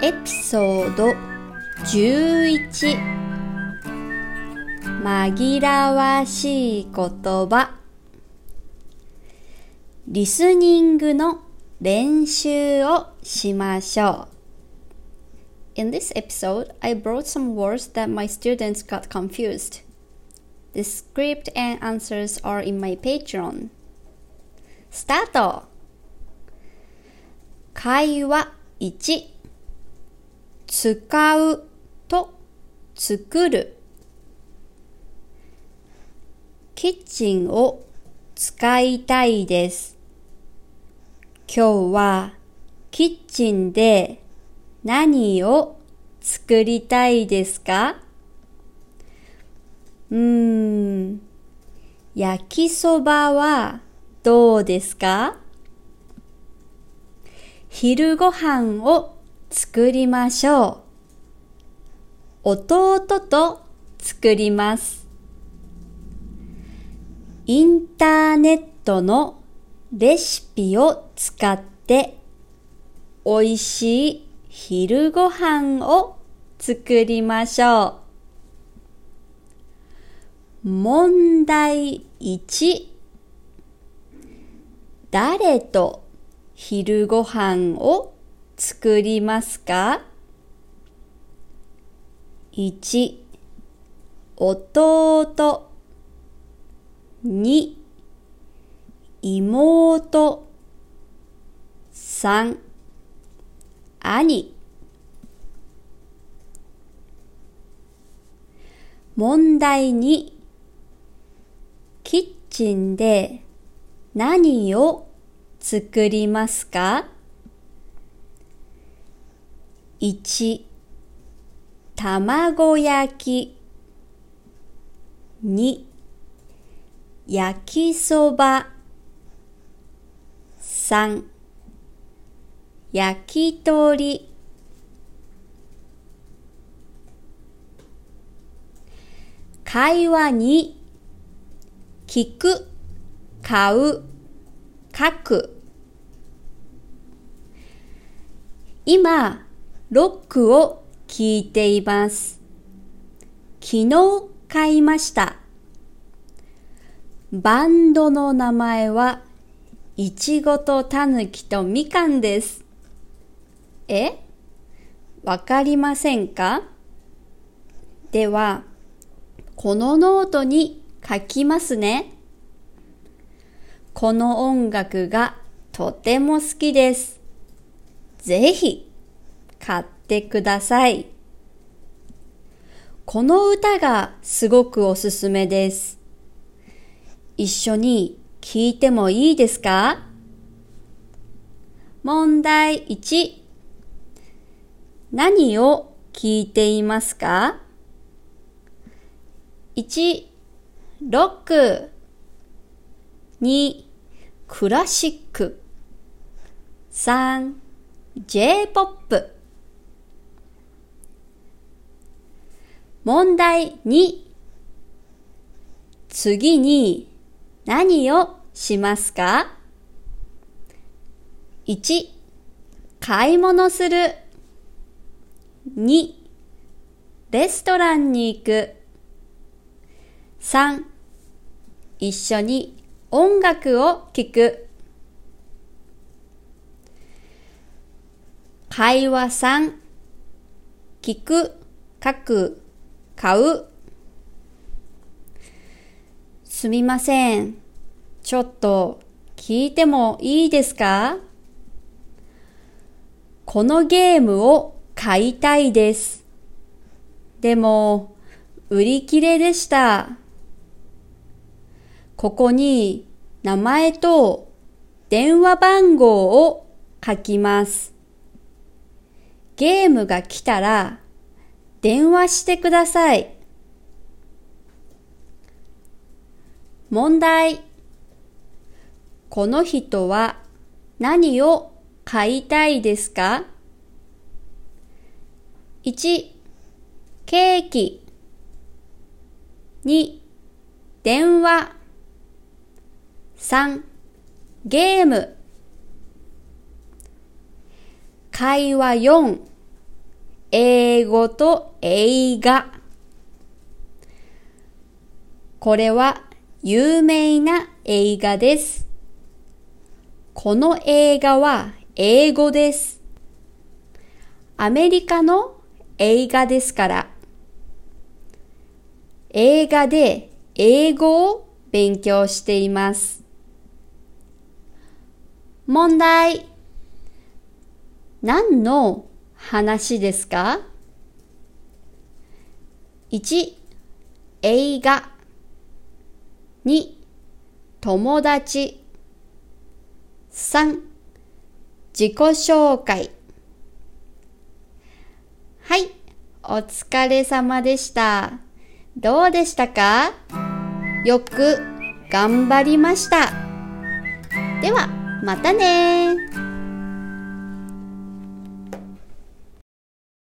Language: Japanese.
エピソード11紛らわしい言葉リスニングの練習をしましょう In this episode, I brought some words that my students got confused. The script and answers are in my Patreon. スタート会話1使うと作る。キッチンを使いたいです。今日はキッチンで何を作りたいですか？うーん、焼きそばはどうですか？昼ご飯を作りましょう。弟と作ります。インターネットのレシピを使って美味しい昼ご飯を作りましょう。問題1誰と昼ご飯を作りますか ?1 弟。2妹。3兄。問題2キッチンで何を作りますか？1卵焼き。2焼きそば。3焼き鳥。会話に聞く買う。書く。今ロックを聞いています。昨日買いました。バンドの名前は、いちごとたぬきとみかんです。え？わかりませんか？では、このノートに書きますね。この音楽がとても好きです。ぜひ買ってください。この歌がすごくおすすめです。一緒に聞いてもいいですか？問題1何を聞いていますか ?1 ロック2クラシック。3 J-POP 問題2次に何をしますか ?1 買い物する。2レストランに行く。3一緒に音楽を聴く。会話3聞く書く。買う。すみません。ちょっと聞いてもいいですか？このゲームを買いたいです。でも、売り切れでした。ここに名前と電話番号を書きます。ゲームが来たら電話してください。問題。この人は何を買いたいですか ?1、ケーキ。2、電話。3、ゲーム。会話4、英語と映画。これは有名な映画です。この映画は英語です。アメリカの映画ですから。映画で英語を勉強しています。問題。何の話ですか ?1、映画。2、友達。3、自己紹介。はい、お疲れ様でした。どうでしたか？よく頑張りました。では、またね